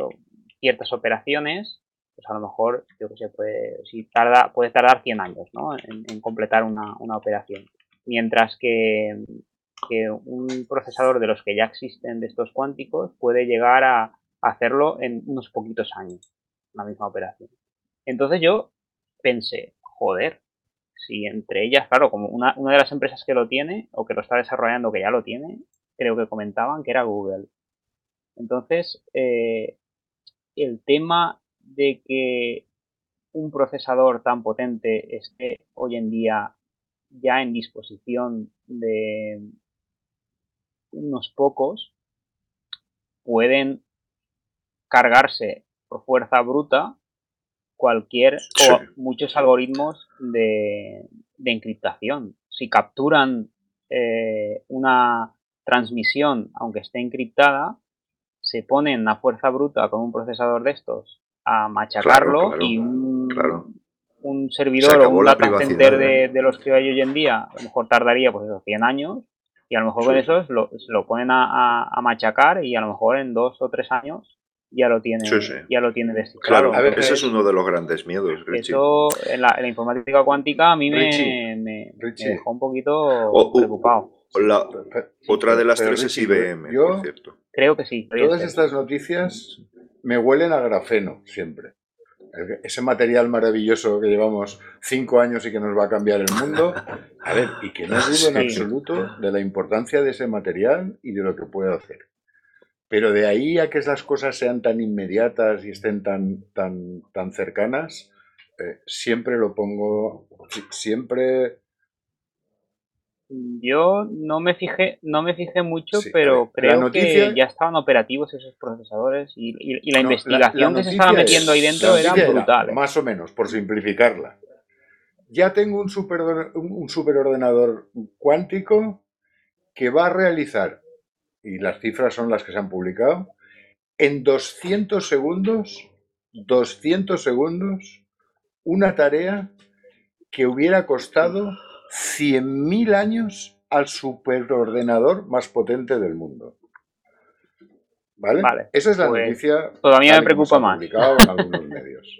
ciertas operaciones, pues a lo mejor, yo qué sé, puede, si tarda, puede tardar 100 años, ¿no? En, completar una, una operación mientras que, un procesador de los que ya existen de estos cuánticos puede llegar a hacerlo en unos poquitos años, la misma operación. Entonces yo pensé, joder, si entre ellas, claro, como una, de las empresas que lo tiene o que lo está desarrollando, que ya lo tiene, creo que comentaban que era Google. Entonces, eh, el tema de que un procesador tan potente esté hoy en día ya en disposición de unos pocos, pueden cargarse por fuerza bruta cualquier o muchos algoritmos de, de encriptación. Si capturan eh, una transmisión, aunque esté encriptada, se pone en la fuerza bruta con un procesador de estos a machacarlo y un, un servidor o un data center de, de, los que hay hoy en día, a lo mejor tardaría pues eso, 100 años y a lo mejor con eso lo, lo ponen a, a, machacar y a lo mejor en dos o tres años ya lo tiene, ya lo tiene descifrado. Claro, a ver, ese es uno de los grandes miedos. Eso en la, en la, informática cuántica a mí me, me, dejó un poquito preocupado. La, otra de las tres es IBM, yo, por cierto. Creo que sí. Todas estas noticias me huelen a grafeno siempre. Ese material maravilloso que llevamos cinco años y que nos va a cambiar el mundo. A ver, y que no dudo en absoluto de la importancia de ese material y de lo que puede hacer. Pero de ahí a que esas cosas sean tan inmediatas y estén tan, tan, tan cercanas, eh, siempre lo pongo, siempre... Yo no me fijé, no me fijé mucho, pero creo que ya estaban operativos esos procesadores y, la investigación que se estaba metiendo ahí dentro era brutal. ¿eh? Más o menos, por simplificarla. Ya tengo un, super, un superordenador cuántico que va a realizar y las cifras son las que se han publicado, en 200 segundos, 200 segundos, una tarea que hubiera costado 100.000 años al superordenador más potente del mundo. ¿Vale? Esa es la pues, noticia. Todavía me preocupa más. En algunos medios.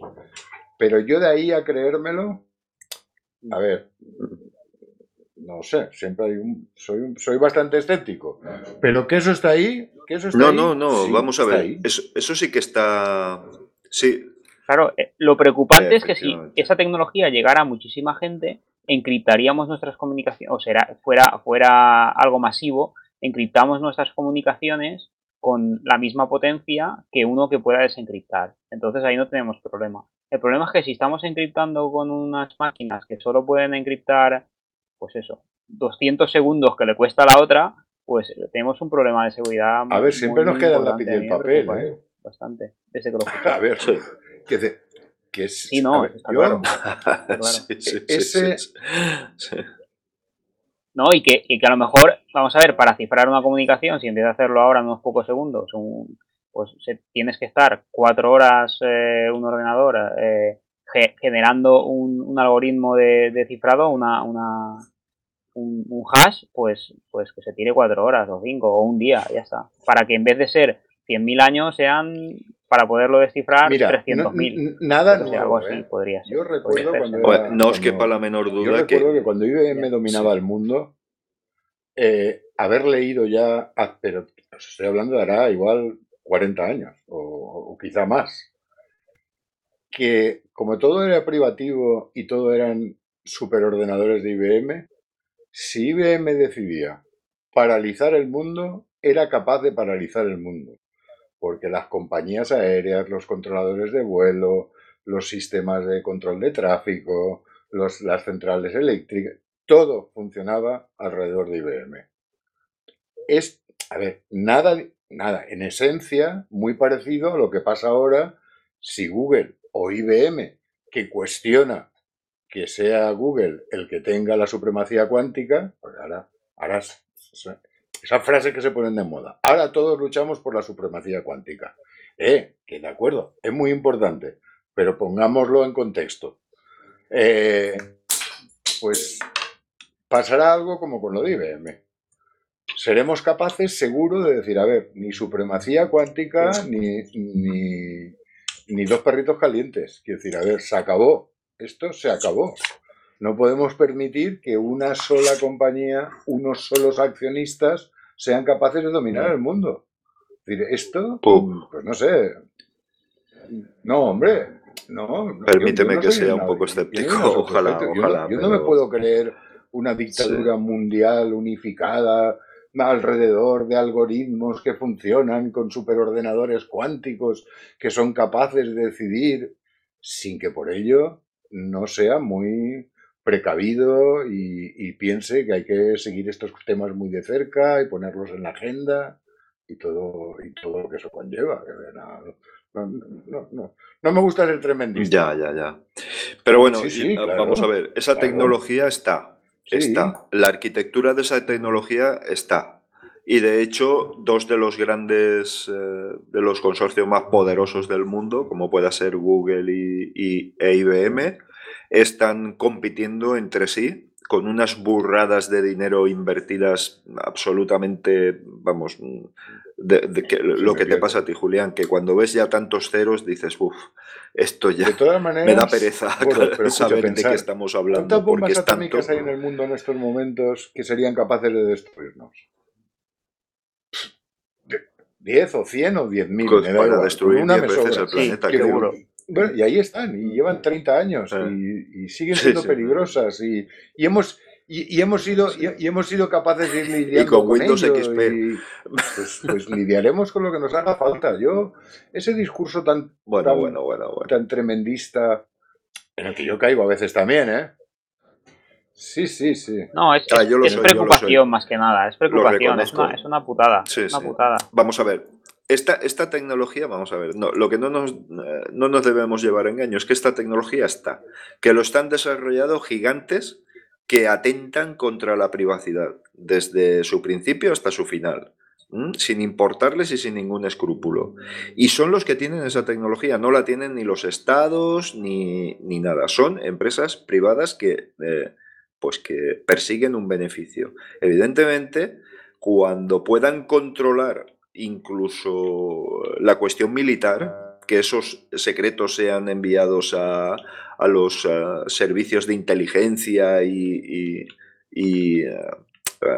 Pero yo de ahí a creérmelo, a ver, no sé, siempre hay un. Soy, soy bastante escéptico. Pero que eso está ahí. Que eso está no, no, no, vamos a ver. Eso, eso, sí que está. Sí. Claro, eh, lo preocupante es que si esa tecnología llegara a muchísima gente, encriptaríamos nuestras comunicaciones, o sea, fuera, fuera algo masivo, encriptamos nuestras comunicaciones con la misma potencia que uno que pueda desencriptar. Entonces ahí no tenemos problema. El problema es que si estamos encriptando con unas máquinas que solo pueden encriptar pues eso, 200 segundos que le cuesta a la otra, pues tenemos un problema de seguridad. A ver, siempre nos queda el lápiz y el papel, ¿eh? Bastante, lo A ver, que, que es, sí, no, está claro. ese... ¿no? Y que, y que, a lo mejor, vamos a ver, para cifrar una comunicación, si empiezas a hacerlo ahora en unos pocos segundos, pues tienes que estar cuatro horas eh, un ordenador eh, generando un, un algoritmo de, de cifrado, una, una, un, hash, pues, pues que se tire cuatro horas o cinco o un día, ya está. Para que en vez de ser 100.000 años sean, para poderlo descifrar, 300.000. nada algo así ¿eh? podría ser. Yo recuerdo cuando... no os quepa la menor duda yo recuerdo que, cuando IBM dominaba el mundo, eh, haber leído ya, ah, pero os estoy hablando de hará igual 40 años o, o quizá más, que como todo era privativo y todo eran superordenadores de IBM, si IBM decidía paralizar el mundo, era capaz de paralizar el mundo. Porque las compañías aéreas, los controladores de vuelo, los sistemas de control de tráfico, las centrales eléctricas, todo funcionaba alrededor de IBM. Es, a ver, nada, nada, en esencia, muy parecido a lo que pasa ahora si Google o IBM, que cuestiona que sea Google el que tenga la supremacía cuántica, pues ahora, ahora esa frase que se ponen de moda. Ahora todos luchamos por la supremacía cuántica. Eh, que de acuerdo, es muy importante, pero pongámoslo en contexto. Eh, pues pasará algo como con lo de IBM. Seremos capaces, seguro, de decir, a ver, ni supremacía cuántica, ni, ni, ni dos perritos calientes. Quiero decir, a ver, se acabó esto se acabó. No podemos permitir que una sola compañía, unos solos accionistas sean capaces de dominar el mundo. esto, pues no sé. No, hombre, no. Permíteme que sea un poco escéptico. Ojalá, ojalá. Yo, no me puedo creer una dictadura mundial unificada alrededor de algoritmos que funcionan con superordenadores cuánticos que son capaces de decidir sin que por ello no sea muy precavido y, piense que hay que seguir estos temas muy de cerca y ponerlos en la agenda y todo, y todo lo que eso conlleva. No, me gusta ser tremendista. Ya, ya, ya. Pero bueno, vamos a ver, esa tecnología está. Está. La arquitectura de esa tecnología está. Y de hecho, dos de los grandes, eh, de los consorcios más poderosos del mundo, como pueda ser Google y, e IBM, están compitiendo entre sí con unas burradas de dinero invertidas absolutamente, vamos, de, que, lo que te pasa a ti, Julián, que cuando ves ya tantos ceros dices, uff, esto ya me da pereza saber de qué estamos hablando. ¿Cuántas bombas atómicas hay en el mundo en estos momentos que serían capaces de destruirnos? ¿10 o 100 o 10.000? Pues para destruir 10 veces el planeta, seguro. Bueno, y ahí están, y llevan 30 años, y, siguen siendo peligrosas, y, y hemos y, hemos sido y, hemos sido capaces de ir lidiando con, Windows XP. Pues, pues, lidiaremos con lo que nos haga falta. Yo, ese discurso tan, bueno, bueno, bueno, tan tremendista, en el que yo caigo a veces también, ¿eh? Sí, sí, sí. No, es, ah, preocupación más que nada. Es preocupación, es una, es una, putada. una putada. Vamos a ver. Esta, esta, tecnología, vamos a ver, no, lo que no nos, eh, no nos debemos llevar a engaño es que esta tecnología está, que lo están desarrollando gigantes que atentan contra la privacidad, desde su principio hasta su final, sin importarles y sin ningún escrúpulo. Y son los que tienen esa tecnología, no la tienen ni los estados ni, nada, son empresas privadas que, eh, pues que persiguen un beneficio. Evidentemente, cuando puedan controlar incluso la cuestión militar, que esos secretos sean enviados a, a los eh, servicios de inteligencia y, eh,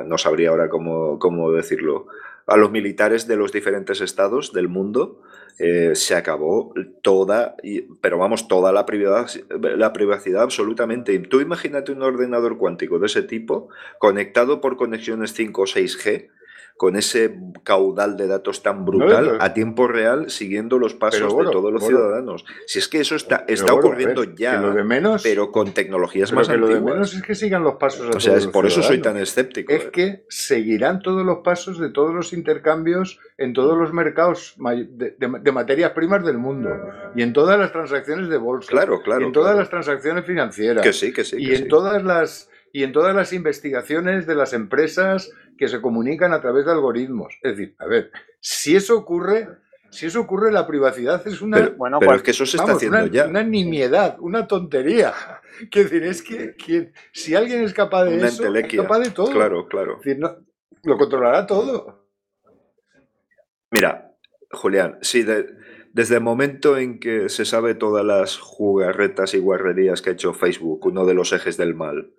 no sabría ahora cómo, cómo, decirlo, a los militares de los diferentes estados del mundo, eh, se acabó toda, pero vamos, toda la privacidad, la privacidad absolutamente. Y tú imagínate un ordenador cuántico de ese tipo conectado por conexiones 5 o 6G con ese caudal de datos tan brutal a tiempo real siguiendo los pasos de todos los ciudadanos. Si es que eso está, está ocurriendo ya, pero con tecnologías más antiguas. Lo de menos es que sigan los pasos. o sea, es por eso soy tan escéptico. Es ¿eh? que seguirán todos los pasos de todos los intercambios en todos los mercados de, materias primas del mundo y en todas las transacciones de bolsa. Claro, claro. Y en todas las transacciones financieras. Que sí, que sí. y en todas las y en todas las investigaciones de las empresas que se comunican a través de algoritmos. Es decir, a ver, si eso ocurre, si eso ocurre, la privacidad es una. Pero, bueno, pues, es que eso se está haciendo una, ya. Una nimiedad, una tontería. Que decir, es que, si alguien es capaz de eso, es capaz de todo. Claro, claro. lo controlará todo. Mira, Julián, si desde el momento en que se sabe todas las jugarretas y guarrerías que ha hecho Facebook, uno de los ejes del mal,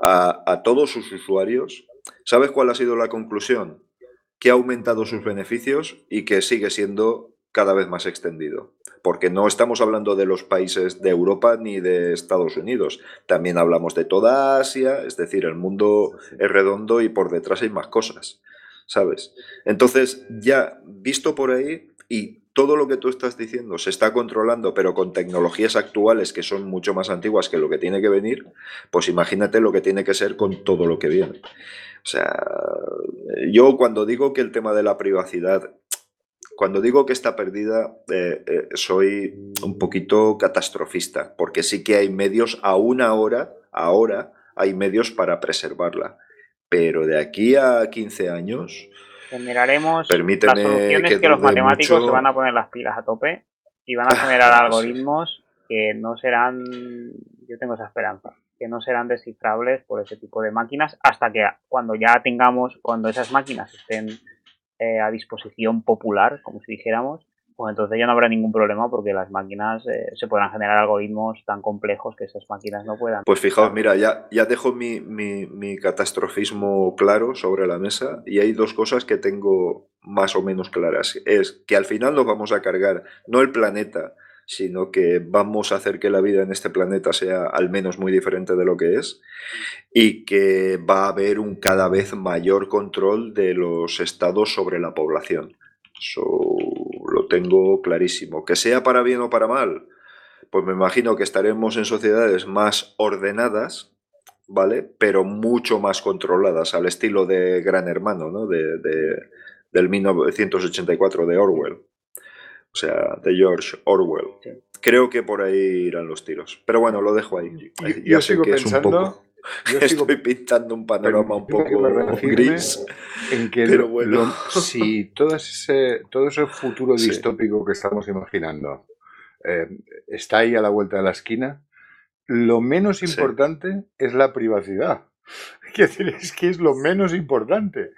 a, todos sus usuarios, ¿sabes cuál ha sido la conclusión? Que ha aumentado sus beneficios y que sigue siendo cada vez más extendido. Porque no estamos hablando de los países de Europa ni de Estados Unidos. También hablamos de toda Asia, es decir, el mundo es redondo y por detrás hay más cosas, ¿sabes? Entonces, ya visto por ahí y todo lo que tú estás diciendo se está controlando, pero con tecnologías actuales que son mucho más antiguas que lo que tiene que venir, pues imagínate lo que tiene que ser con todo lo que viene. O sea, yo cuando digo que el tema de la privacidad, cuando digo que está perdida, eh, eh, soy un poquito catastrofista, porque sí que hay medios, aún ahora, ahora hay medios para preservarla. Pero de aquí a 15 años, Generaremos las soluciones que, los matemáticos se van a poner las pilas a tope y van a generar algoritmos que no serán, yo tengo esa esperanza, que no serán descifrables por ese tipo de máquinas hasta que cuando ya tengamos, cuando esas máquinas estén eh, a disposición popular, como si dijéramos, pues entonces ya no habrá ningún problema porque las máquinas eh, se podrán generar algoritmos tan complejos que esas máquinas no puedan. Pues fijaos, mira, ya, ya dejo mi, mi, catastrofismo claro sobre la mesa y hay dos cosas que tengo más o menos claras. Es que al final nos vamos a cargar no el planeta, sino que vamos a hacer que la vida en este planeta sea al menos muy diferente de lo que es y que va a haber un cada vez mayor control de los estados sobre la población. Lo tengo clarísimo. Que sea para bien o para mal, pues me imagino que estaremos en sociedades más ordenadas, ¿vale? Pero mucho más controladas, al estilo de Gran Hermano, ¿no? De, del 1984 de Orwell. O sea, de George Orwell. Creo que por ahí irán los tiros. Pero bueno, lo dejo ahí. Yo, sigo pensando, yo sigo Estoy pintando un panorama un poco gris. en que Pero bueno. lo- si todo ese, todo ese futuro Sí. distópico que estamos imaginando eh, está ahí a la vuelta de la esquina, lo menos Sí. importante es la privacidad. Es que es lo menos importante.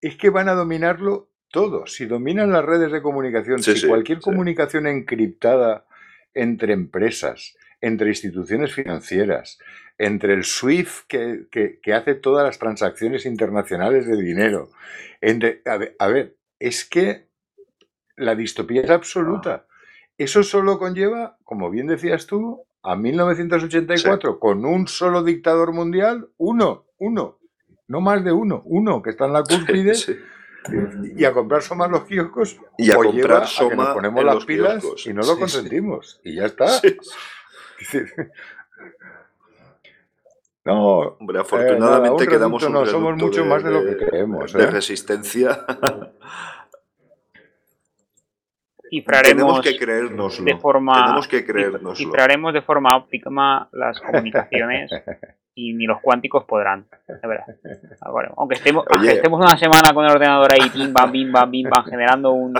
Es que van a dominarlo todo. Si dominan las redes de comunicación, Sí, si cualquier comunicación encriptada entre empresas, entre instituciones financieras, entre el SWIFT que, que- que hace todas las transacciones internacionales de dinero. entre- a, ver, a ver, es que la distopía es absoluta. Eso solo conlleva, como bien decías tú, a 1984, con un solo dictador mundial, uno, uno, no más de uno, uno que está en la cúspide Sí. y a comprar soma en los kioscos Y a comprar lleva a que soma nos ponemos en las los pilas kioscos. y no lo consentimos y ya está. No, Hombre, Eh, afortunadamente nada, un quedamos reducto un no, somos mucho de, más de lo que creemos, de ¿eh? resistencia. Cifraremos Tenemos que creérnoslo. de forma Tenemos que creérnoslo. cifraremos de forma óptima las comunicaciones y ni los cuánticos podrán. De verdad. Aunque estemos, aunque estemos una semana con el ordenador ahí, bim, bam, bim, bam, bim, bam, generando un,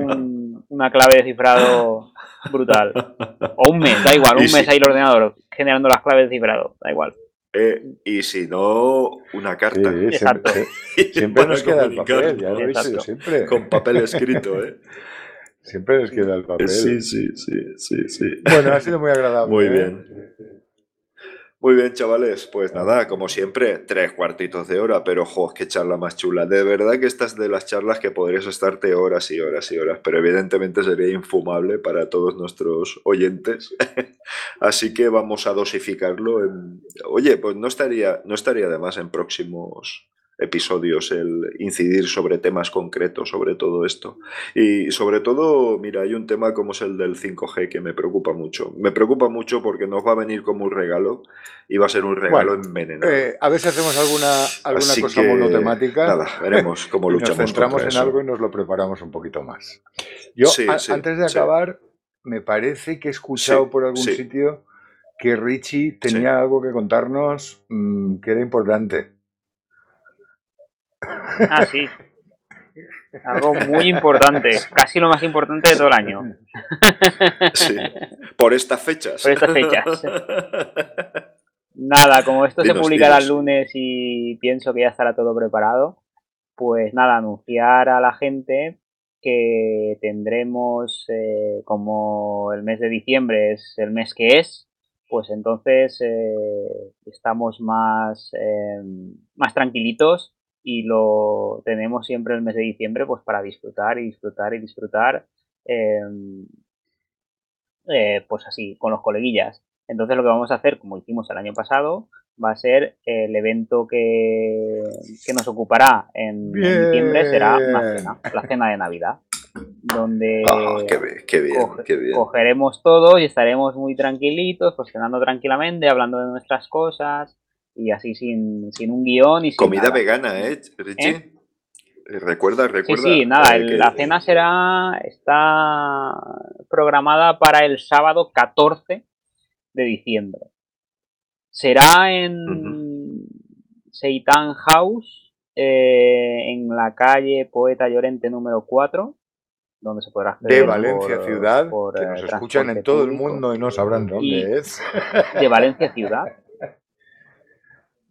un- una clave de cifrado brutal. O un mes, da igual, un mes ahí el ordenador generando las claves de cifrado, da igual. Eh, y si no, una carta. Sí, siempre, siempre nos queda el papel, ya lo he Exacto. siempre. Con papel escrito, ¿eh? Siempre nos queda el papel. Sí, sí, sí, sí, sí. Bueno, ha sido muy agradable. Muy ¿eh? Muy bien, chavales. Pues nada, como siempre, tres cuartitos de hora, pero jo, qué charla más chula. De verdad que esta es de las charlas que podrías estarte horas y horas y horas, pero evidentemente sería infumable para todos nuestros oyentes. Así que vamos a dosificarlo. En... Oye, pues no estaría, no estaría de más en próximos episodios el incidir sobre temas concretos sobre todo esto. Y sobre todo, mira, hay un tema como es el del 5G que me preocupa mucho. Me preocupa mucho porque nos va a venir como un regalo y va a ser un regalo Bueno, envenenado. Eh, a ver si hacemos alguna, alguna Así cosa que, monotemática. Nada, veremos cómo y nos luchamos centramos en eso. algo y nos lo preparamos un poquito más. Yo, Sí, a- sí, antes de sí. acabar, me parece que he escuchado por algún sitio que Richie tenía algo que contarnos mm, que era importante. Ah, sí. Algo muy importante, casi lo más importante de todo el año. Sí, por estas fechas. Por estas fechas. Nada, como esto se Dinos, publicará el lunes y pienso que ya estará todo preparado, pues nada, anunciar a la gente que tendremos, eh, como el mes de diciembre es el mes que es, pues entonces eh, estamos más, eh, más tranquilitos y lo tenemos siempre el mes de diciembre pues para disfrutar y disfrutar y disfrutar. eh, eh, pues así, con los coleguillas. Entonces lo que vamos a hacer, como hicimos el año pasado, va a ser el evento que, que nos ocupará en, en diciembre, será una cena, la cena de Navidad, donde Ah, qué bien, qué bien, coge- qué bien. cogeremos todo y estaremos muy tranquilitos, pues cenando tranquilamente, hablando de nuestras cosas y así sin, sin un guion y sin Comida nada. vegana, ¿eh, Richie? ¿Eh? Eh, Recuerda, Sí, recuerda. sí, nada, eh, el- que- la cena será, está programada para el sábado 14 de diciembre. Será en Seitan House, eh, en la calle Poeta Llorente número 4, donde se podrá acceder De Valencia por- Ciudad, por, que nos escuchan en todo el mundo y no sabrán dónde Y- es. De Valencia Ciudad.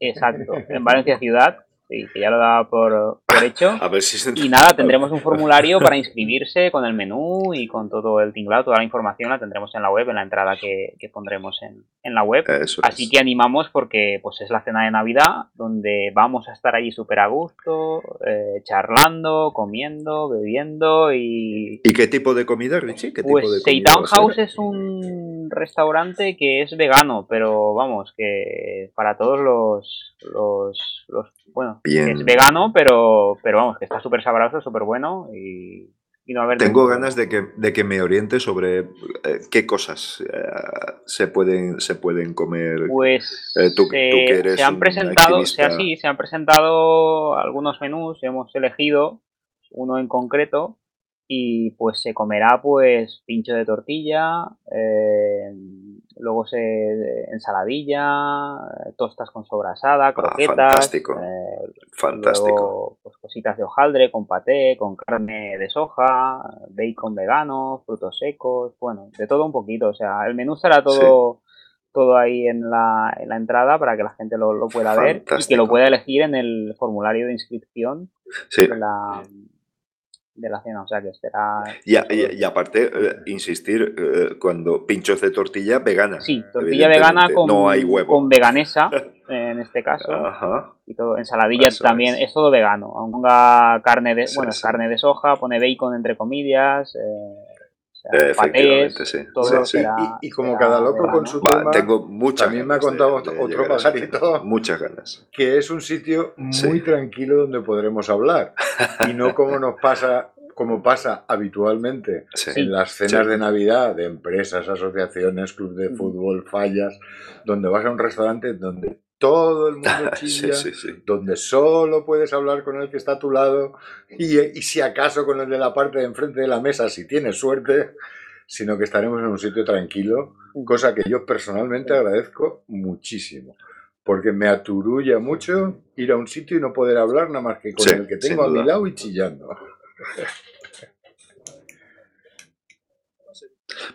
Exacto, en Valencia Ciudad, sí, que ya lo daba por, por hecho. A ver si se... Y nada, tendremos un formulario para inscribirse con el menú y con todo el tinglado, toda la información la tendremos en la web, en la entrada que, que pondremos en, en la web. Eso Así es. que animamos porque pues es la cena de Navidad, donde vamos a estar allí súper a gusto, eh, charlando, comiendo, bebiendo y... ¿Y qué tipo de comida, Richie? ¿Qué tipo de Pues comida ser? House es un restaurante que es vegano, pero vamos, que para todos los... los, los bueno, Bien. es vegano, pero, pero vamos, que está súper sabroso, súper bueno y, y no haber Tengo ganas de que, de que me oriente sobre eh, qué cosas eh, se, pueden, se pueden comer. Pues Eh, tú- tú se, que eres se han presentado, sea se han presentado algunos menús, hemos elegido uno en concreto y pues se comerá pues pincho de tortilla, eh, luego se ensaladilla, tostas con sobrasada, Ah, croquetas, fantástico. eh, Fantástico. luego, pues, cositas de hojaldre con paté, con carne de soja, bacon vegano, frutos secos, bueno, de todo un poquito. O sea, el menú estará todo, todo ahí en la, en la entrada para que la gente lo, lo pueda ver y que lo pueda elegir en el formulario de inscripción Sí. de la, de la cena. O sea, que será... Y, a- y- y aparte, eh, insistir, eh, cuando pinchos de tortilla vegana. Sí, tortilla vegana con, No hay huevo. con veganesa, en este caso. Ajá. y todo, ensaladilla Eso también, es. es. todo vegano. Aunque ponga carne de, bueno, es carne de soja, pone bacon entre comillas, eh, sea, Efectivamente, patés, sí. todo Sí, sí. será- Y, y como cada loco con su tema, tengo muchas también me ha contado de otro pajarito. Muchas ganas. que es un sitio muy Sí. tranquilo donde podremos hablar y no como nos pasa como pasa habitualmente Sí. en las cenas Sí. de Navidad de empresas, asociaciones, club de Ujú. fútbol, fallas, donde vas a un restaurante donde todo el mundo chilla, sí, sí. donde solo puedes hablar con el que está a tu lado y, y si acaso con el de la parte de enfrente de la mesa, si tienes suerte, sino que estaremos en un sitio tranquilo, cosa que yo personalmente agradezco muchísimo. Porque me aturulla mucho ir a un sitio y no poder hablar nada más que con el que tengo a mi lado y chillando.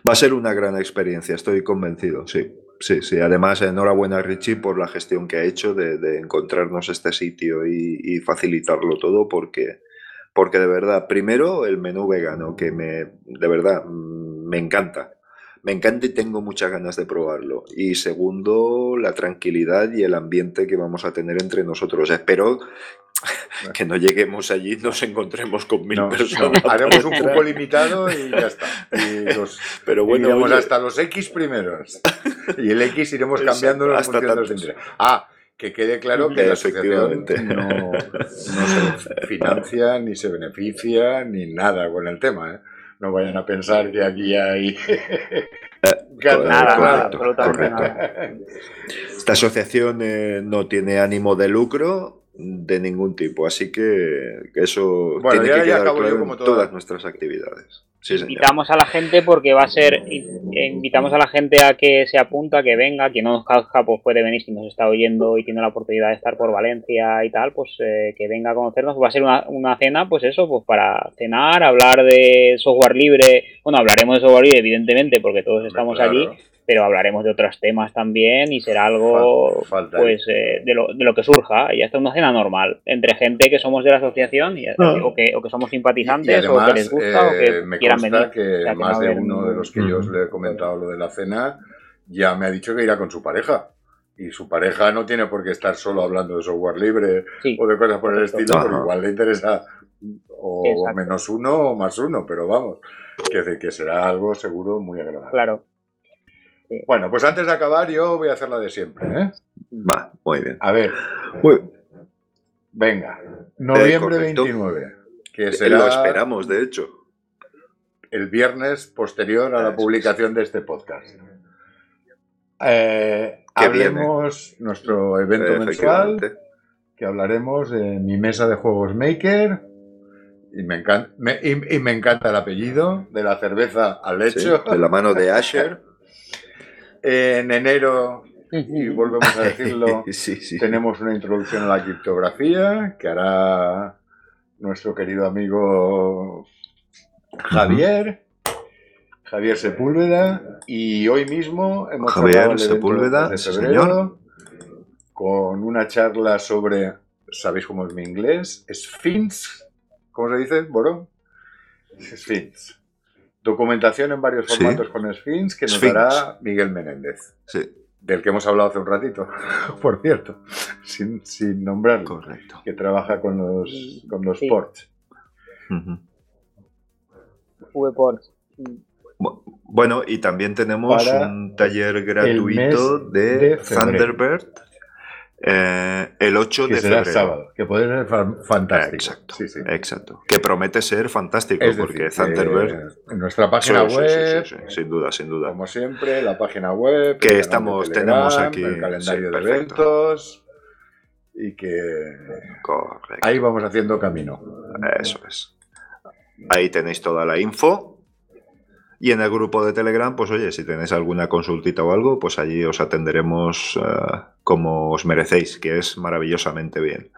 Va a ser una gran experiencia, estoy convencido, sí. Sí, sí. Además, enhorabuena Richie por la gestión que ha hecho de, de encontrarnos este sitio y, y facilitarlo todo, porque, porque de verdad, primero el menú vegano, que me, de verdad, mm, me encanta. Me encanta y tengo muchas ganas de probarlo. Y segundo, la tranquilidad y el ambiente que vamos a tener entre nosotros. Espero que no lleguemos allí nos encontremos con mil No, personas. no, haremos un cupo limitado y ya está. Y los, Pero bueno, iremos oye, hasta los X primeros. Y el X iremos cambiando de los intereses. Ah, que quede claro que la asociación Efectivamente. no, no se financia, ni se beneficia, ni nada con el tema. ¿eh? No vayan a pensar que aquí hay... ganas. Nada, nada. Esta asociación eh, no tiene ánimo de lucro de ningún tipo, así que eso Bueno, tiene ya- que ya quedar claro como en toda- todas nuestras actividades. Sí, señor. Invitamos a la gente porque va a ser, invitamos a la gente a que se apunta, que venga, quien no nos conozca pues puede venir si nos está oyendo y tiene la oportunidad de estar por Valencia y tal, pues eh, que venga a conocernos. Va a ser una, una cena, pues eso, pues para cenar, hablar de software libre. Bueno, hablaremos de software libre, evidentemente, porque todos estamos Claro. allí, pero hablaremos de otros temas también y será algo falta pues eh, de, lo, de lo que surja. Y ya está una cena normal, entre gente que somos de la asociación y, Ah. o, que, o que somos Y simpatizantes o además, que les gusta o eh, que me quieran venir. que O sea, que más de uno de los que yo os le he comentado lo de la cena ya me ha dicho que irá con su pareja. Y su pareja no tiene por qué estar solo hablando de software libre Sí. o de cosas por el estilo, porque igual le interesa o Exacto. menos uno o más uno, pero vamos, que, de que será algo seguro muy agradable. Claro. Bueno, pues antes de acabar yo voy a hacer la de siempre. ¿eh? Va, muy bien. A ver, Muy- venga, noviembre correcto. 29, que Lo será esperamos, de hecho. el viernes posterior a la Eso publicación de este podcast. Eh, hablemos nuestro evento mensual, que hablaremos de mi mesa de juegos Maker. Y me, encanta, me, y, y me encanta el apellido, de la cerveza al Sí, hecho. de la mano de Asher. En enero, y volvemos a decirlo, sí, sí. tenemos una introducción a la criptografía que hará nuestro querido amigo Javier. Javier Sepúlveda. Y hoy mismo hemos Javier Sepúlveda, de con una charla sobre, ¿sabéis cómo es mi inglés? Sphinx. ¿Cómo se dice, Boro? Sphinx. Documentación en varios Sí. formatos con Sphinx que nos Sphinx. dará Miguel Menéndez Sí, del que hemos hablado hace un ratito, por cierto, sin, sin nombrarlo, correcto. que trabaja con los, con los Sí. ports. VPorts. Bu- Bueno, y también tenemos Para un taller gratuito de. Thunderbird eh, el 8 Que de será febrero. sábado, que puede ser fan- fantástico. Exacto, Sí, sí. exacto. Que promete ser fantástico, Es porque decir, Thunderbird... en nuestra página Sí, web, sí, sí, sí, sin duda, sin duda. como siempre, la página web, Que estamos- Telegram, tenemos aquí- el calendario de eventos y que Correcto. ahí vamos haciendo camino. Eso es. Ahí tenéis toda la info. Y en el grupo de Telegram, pues oye, si tenéis alguna consultita o algo, pues allí os atenderemos uh, como os merecéis, que es maravillosamente bien.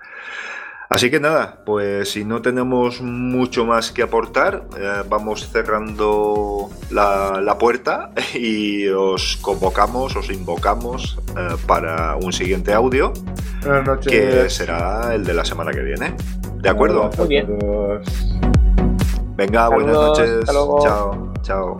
Así que nada, pues si no tenemos mucho más que aportar, eh, vamos cerrando la, la, puerta y os convocamos, os invocamos eh, para un siguiente audio, Buenas noches. que será el de la semana que viene. ¿De acuerdo? Muy bien. Venga, buenas noches. hasta luego. Chao, chao.